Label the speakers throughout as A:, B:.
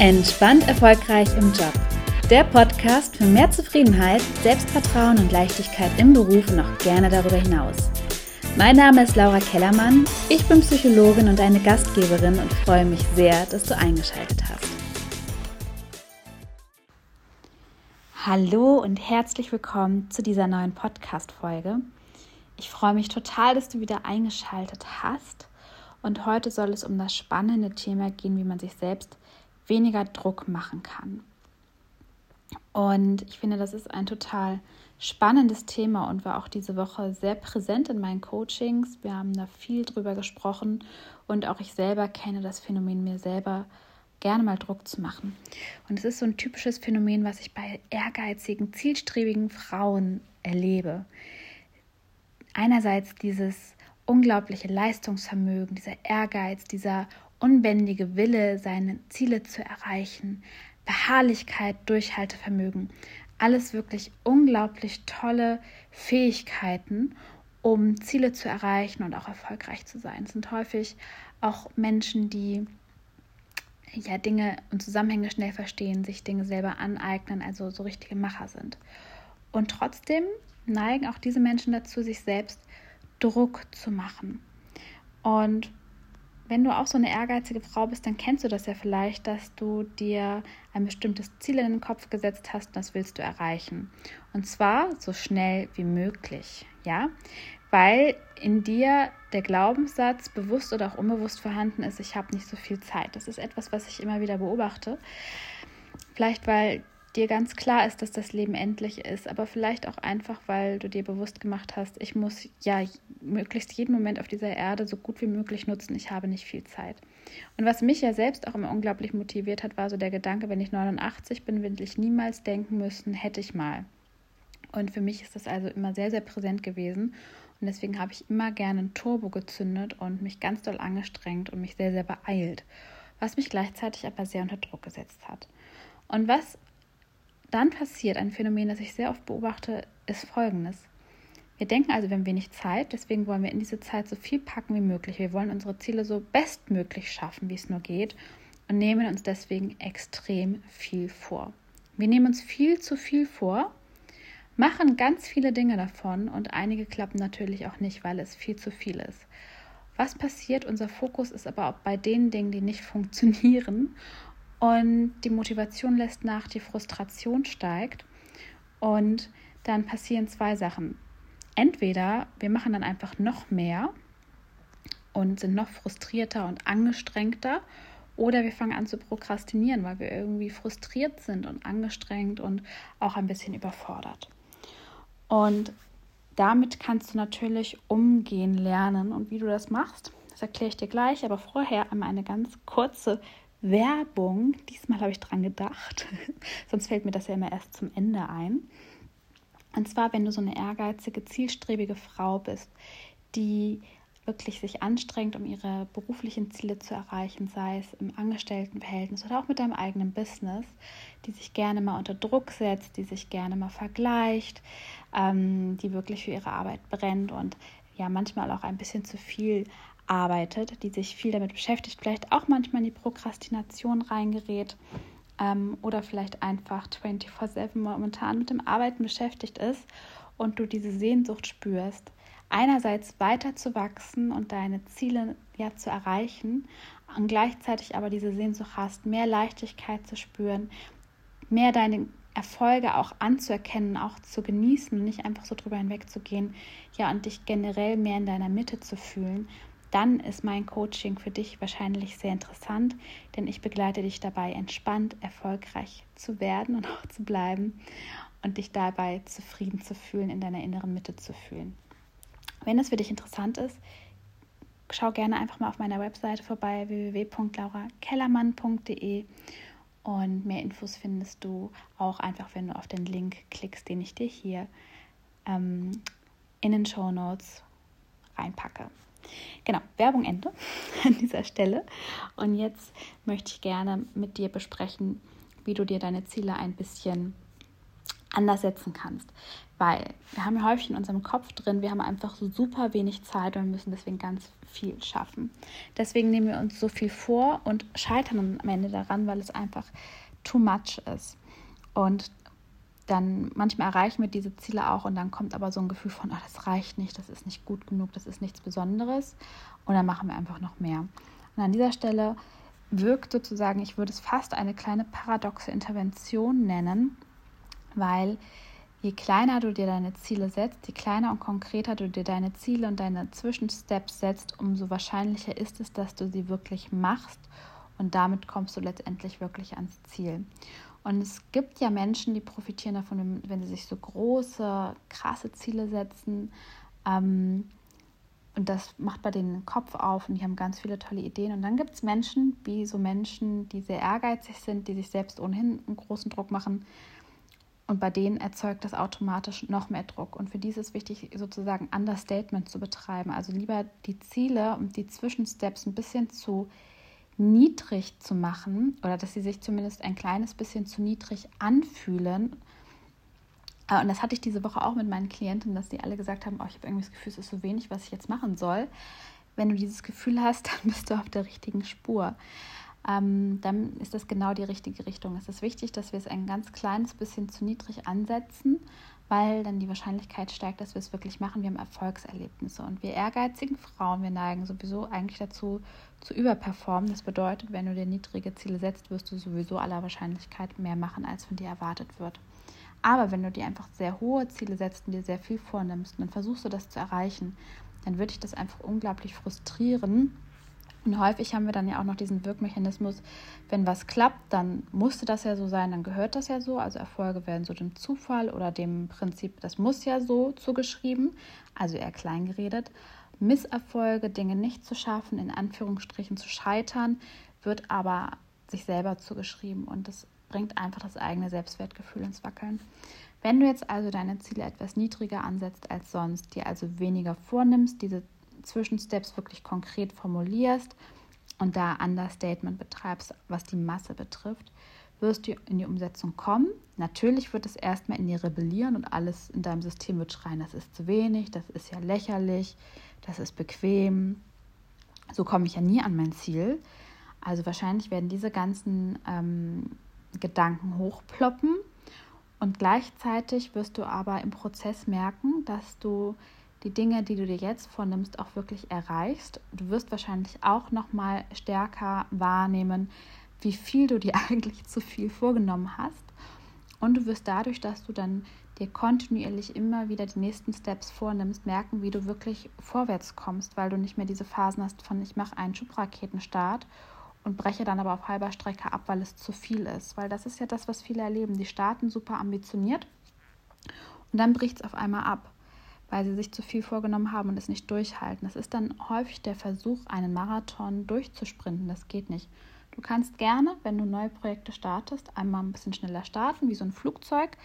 A: Entspannt erfolgreich im Job. Der Podcast für mehr Zufriedenheit, Selbstvertrauen und Leichtigkeit im Beruf und auch gerne darüber hinaus. Mein Name ist Laura Kellermann, ich bin Psychologin und eine Gastgeberin und freue mich sehr, dass du eingeschaltet hast. Hallo und herzlich willkommen zu dieser neuen Podcast-Folge. Ich freue mich total, dass du wieder eingeschaltet hast. Und heute soll es um das spannende Thema gehen, wie man sich selbst weniger Druck machen kann. Und ich finde, das ist ein total spannendes Thema und war auch diese Woche sehr präsent in meinen Coachings. Wir haben da viel drüber gesprochen und auch ich selber kenne das Phänomen, mir selber gerne mal Druck zu machen. Und es ist so ein typisches Phänomen, was ich bei ehrgeizigen, zielstrebigen Frauen erlebe. Einerseits dieses unglaubliche Leistungsvermögen, dieser Ehrgeiz, dieser unbändige Wille, seine Ziele zu erreichen, Beharrlichkeit, Durchhaltevermögen. Alles wirklich unglaublich tolle Fähigkeiten, um Ziele zu erreichen und auch erfolgreich zu sein. Es sind häufig auch Menschen, die ja Dinge und Zusammenhänge schnell verstehen, sich Dinge selber aneignen, also so richtige Macher sind. Und trotzdem neigen auch diese Menschen dazu, sich selbst Druck zu machen. Und wenn du auch so eine ehrgeizige Frau bist, dann kennst du das ja vielleicht, dass du dir ein bestimmtes Ziel in den Kopf gesetzt hast und das willst du erreichen. Und zwar so schnell wie möglich, ja? Weil in dir der Glaubenssatz bewusst oder auch unbewusst vorhanden ist, ich habe nicht so viel Zeit. Das ist etwas, was ich immer wieder beobachte. Vielleicht, weil dir ganz klar ist, dass das Leben endlich ist, aber vielleicht auch einfach, weil du dir bewusst gemacht hast, ich muss ja möglichst jeden Moment auf dieser Erde so gut wie möglich nutzen, ich habe nicht viel Zeit. Und was mich ja selbst auch immer unglaublich motiviert hat, war so der Gedanke, wenn ich 89 bin, will ich niemals denken müssen, hätte ich mal. Und für mich ist das also immer sehr, sehr präsent gewesen. Und deswegen habe ich immer gerne ein Turbo gezündet und mich ganz doll angestrengt und mich sehr, sehr beeilt. Was mich gleichzeitig aber sehr unter Druck gesetzt hat. Und was dann passiert ein Phänomen, das ich sehr oft beobachte, ist folgendes. Wir denken also, wir haben wenig Zeit, deswegen wollen wir in diese Zeit so viel packen wie möglich. Wir wollen unsere Ziele so bestmöglich schaffen, wie es nur geht und nehmen uns deswegen extrem viel vor. Wir nehmen uns viel zu viel vor, machen ganz viele Dinge davon und einige klappen natürlich auch nicht, weil es viel zu viel ist. Was passiert? Unser Fokus ist aber auch bei den Dingen, die nicht funktionieren und die Motivation lässt nach, die Frustration steigt und dann passieren zwei Sachen. Entweder wir machen dann einfach noch mehr und sind noch frustrierter und angestrengter oder wir fangen an zu prokrastinieren, weil wir irgendwie frustriert sind und angestrengt und auch ein bisschen überfordert. Und damit kannst du natürlich umgehen lernen. Und wie du das machst, das erkläre ich dir gleich. Aber vorher einmal eine ganz kurze Werbung. Diesmal habe ich dran gedacht. Sonst fällt mir das ja immer erst zum Ende ein. Und zwar, wenn du so eine ehrgeizige, zielstrebige Frau bist, die wirklich sich anstrengt, um ihre beruflichen Ziele zu erreichen, sei es im Angestelltenverhältnis oder auch mit deinem eigenen Business, die sich gerne mal unter Druck setzt, die sich gerne mal vergleicht, ähm, die wirklich für ihre Arbeit brennt und ja manchmal auch ein bisschen zu viel arbeitet, die sich viel damit beschäftigt, vielleicht auch manchmal in die Prokrastination reingerät ähm, oder vielleicht einfach 24/7 momentan mit dem Arbeiten beschäftigt ist und du diese Sehnsucht spürst, einerseits weiter zu wachsen und deine Ziele ja zu erreichen und gleichzeitig aber diese Sehnsucht hast, mehr Leichtigkeit zu spüren, mehr deine Erfolge auch anzuerkennen, auch zu genießen und nicht einfach so drüber hinwegzugehen, ja, und dich generell mehr in deiner Mitte zu fühlen, dann ist mein Coaching für dich wahrscheinlich sehr interessant, denn ich begleite dich dabei, entspannt, erfolgreich zu werden und auch zu bleiben und dich dabei zufrieden zu fühlen, in deiner inneren Mitte zu fühlen. Wenn es für dich interessant ist, schau gerne einfach mal auf meiner Webseite vorbei www.laurakellermann.de und mehr Infos findest du auch einfach, wenn du auf den Link klickst, den ich dir hier ähm, in den Show Notes reinpacke. Genau, Werbung Ende an dieser Stelle. Und jetzt möchte ich gerne mit dir besprechen, wie du dir deine Ziele ein bisschen anders setzen kannst. Weil wir haben ja häufig in unserem Kopf drin, wir haben einfach so super wenig Zeit und müssen deswegen ganz viel schaffen. Deswegen nehmen wir uns so viel vor und scheitern am Ende daran, weil es einfach too much ist. Und dann manchmal erreichen wir diese Ziele auch und dann kommt aber so ein Gefühl von, ach, das reicht nicht, das ist nicht gut genug, das ist nichts Besonderes und dann machen wir einfach noch mehr. Und an dieser Stelle wirkt sozusagen, ich würde es fast eine kleine paradoxe Intervention nennen, weil je kleiner du dir deine Ziele setzt, je kleiner und konkreter du dir deine Ziele und deine Zwischensteps setzt, umso wahrscheinlicher ist es, dass du sie wirklich machst und damit kommst du letztendlich wirklich ans Ziel. Und es gibt ja Menschen, die profitieren davon, wenn sie sich so große, krasse Ziele setzen. Ähm, und das macht bei denen den Kopf auf und die haben ganz viele tolle Ideen. Und dann gibt es Menschen, wie so Menschen, die sehr ehrgeizig sind, die sich selbst ohnehin einen großen Druck machen. Und bei denen erzeugt das automatisch noch mehr Druck. Und für die ist es wichtig, sozusagen Understatement zu betreiben. Also lieber die Ziele und die Zwischensteps ein bisschen zu niedrig zu machen oder dass sie sich zumindest ein kleines bisschen zu niedrig anfühlen. Äh, und das hatte ich diese Woche auch mit meinen Klienten, dass die alle gesagt haben, oh, ich habe irgendwie das Gefühl, es ist so wenig, was ich jetzt machen soll. Wenn du dieses Gefühl hast, dann bist du auf der richtigen Spur. Ähm, dann ist das genau die richtige Richtung. Es ist wichtig, dass wir es ein ganz kleines bisschen zu niedrig ansetzen weil dann die Wahrscheinlichkeit steigt, dass wir es wirklich machen. Wir haben Erfolgserlebnisse und wir ehrgeizigen Frauen, wir neigen sowieso eigentlich dazu, zu überperformen. Das bedeutet, wenn du dir niedrige Ziele setzt, wirst du sowieso aller Wahrscheinlichkeit mehr machen, als von dir erwartet wird. Aber wenn du dir einfach sehr hohe Ziele setzt und dir sehr viel vornimmst, dann versuchst du das zu erreichen, dann würde ich das einfach unglaublich frustrieren und häufig haben wir dann ja auch noch diesen Wirkmechanismus, wenn was klappt, dann musste das ja so sein, dann gehört das ja so. Also Erfolge werden so dem Zufall oder dem Prinzip, das muss ja so zugeschrieben, also eher kleingeredet. Misserfolge, Dinge nicht zu schaffen, in Anführungsstrichen zu scheitern, wird aber sich selber zugeschrieben und das bringt einfach das eigene Selbstwertgefühl ins Wackeln. Wenn du jetzt also deine Ziele etwas niedriger ansetzt als sonst, dir also weniger vornimmst, diese Zwischensteps wirklich konkret formulierst und da Understatement betreibst, was die Masse betrifft, wirst du in die Umsetzung kommen. Natürlich wird es erstmal in dir rebellieren und alles in deinem System wird schreien, das ist zu wenig, das ist ja lächerlich, das ist bequem. So komme ich ja nie an mein Ziel. Also wahrscheinlich werden diese ganzen ähm, Gedanken hochploppen und gleichzeitig wirst du aber im Prozess merken, dass du die Dinge, die du dir jetzt vornimmst, auch wirklich erreichst. Du wirst wahrscheinlich auch noch mal stärker wahrnehmen, wie viel du dir eigentlich zu viel vorgenommen hast. Und du wirst dadurch, dass du dann dir kontinuierlich immer wieder die nächsten Steps vornimmst, merken, wie du wirklich vorwärts kommst, weil du nicht mehr diese Phasen hast von ich mache einen Schubraketenstart und breche dann aber auf halber Strecke ab, weil es zu viel ist. Weil das ist ja das, was viele erleben. Die starten super ambitioniert und dann bricht es auf einmal ab weil sie sich zu viel vorgenommen haben und es nicht durchhalten. Das ist dann häufig der Versuch, einen Marathon durchzusprinten. Das geht nicht. Du kannst gerne, wenn du neue Projekte startest, einmal ein bisschen schneller starten, wie so ein Flugzeug,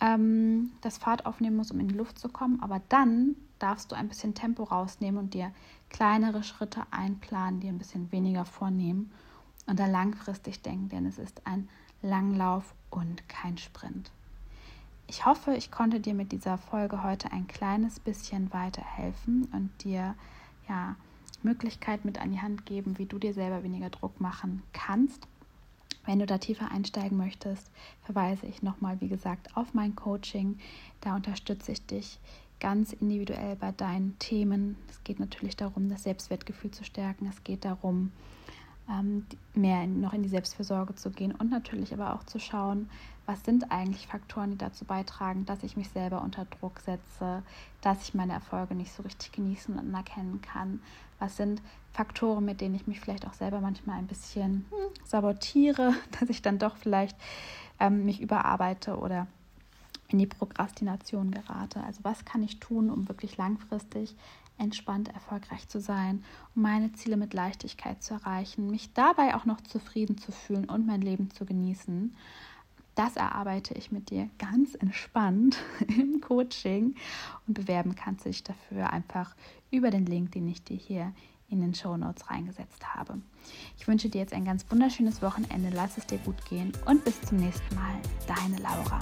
A: ähm, das Fahrt aufnehmen muss, um in die Luft zu kommen. Aber dann darfst du ein bisschen Tempo rausnehmen und dir kleinere Schritte einplanen, dir ein bisschen weniger vornehmen und da langfristig denken, denn es ist ein Langlauf und kein Sprint. Ich hoffe, ich konnte dir mit dieser Folge heute ein kleines bisschen weiterhelfen und dir ja Möglichkeit mit an die Hand geben, wie du dir selber weniger Druck machen kannst. Wenn du da tiefer einsteigen möchtest, verweise ich nochmal, wie gesagt, auf mein Coaching. Da unterstütze ich dich ganz individuell bei deinen Themen. Es geht natürlich darum, das Selbstwertgefühl zu stärken. Es geht darum, mehr noch in die Selbstfürsorge zu gehen und natürlich aber auch zu schauen, was sind eigentlich Faktoren, die dazu beitragen, dass ich mich selber unter Druck setze, dass ich meine Erfolge nicht so richtig genießen und anerkennen kann. Was sind Faktoren, mit denen ich mich vielleicht auch selber manchmal ein bisschen hm, sabotiere, dass ich dann doch vielleicht ähm, mich überarbeite oder in die Prokrastination gerate. Also was kann ich tun, um wirklich langfristig entspannt erfolgreich zu sein, um meine Ziele mit Leichtigkeit zu erreichen, mich dabei auch noch zufrieden zu fühlen und mein Leben zu genießen. Das erarbeite ich mit dir ganz entspannt im Coaching und bewerben kannst du dich dafür einfach über den Link, den ich dir hier in den Show Notes reingesetzt habe. Ich wünsche dir jetzt ein ganz wunderschönes Wochenende, lass es dir gut gehen und bis zum nächsten Mal. Deine Laura.